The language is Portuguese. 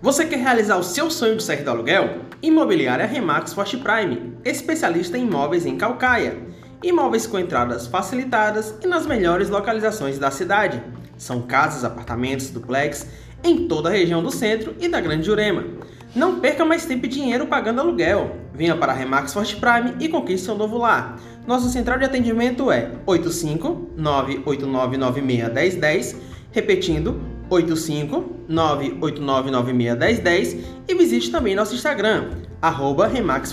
Você quer realizar o seu sonho de sair do aluguel? Imobiliária Remax Forte Prime, especialista em imóveis em Calcaia. Imóveis com entradas facilitadas e nas melhores localizações da cidade. São casas, apartamentos, duplex em toda a região do centro e da Grande Jurema. Não perca mais tempo e dinheiro pagando aluguel. Venha para a Remax Forte Prime e conquiste seu novo lar. Nossa central de atendimento é 85 989961010, repetindo 85 989961010 e visite também nosso Instagram, arroba Remax.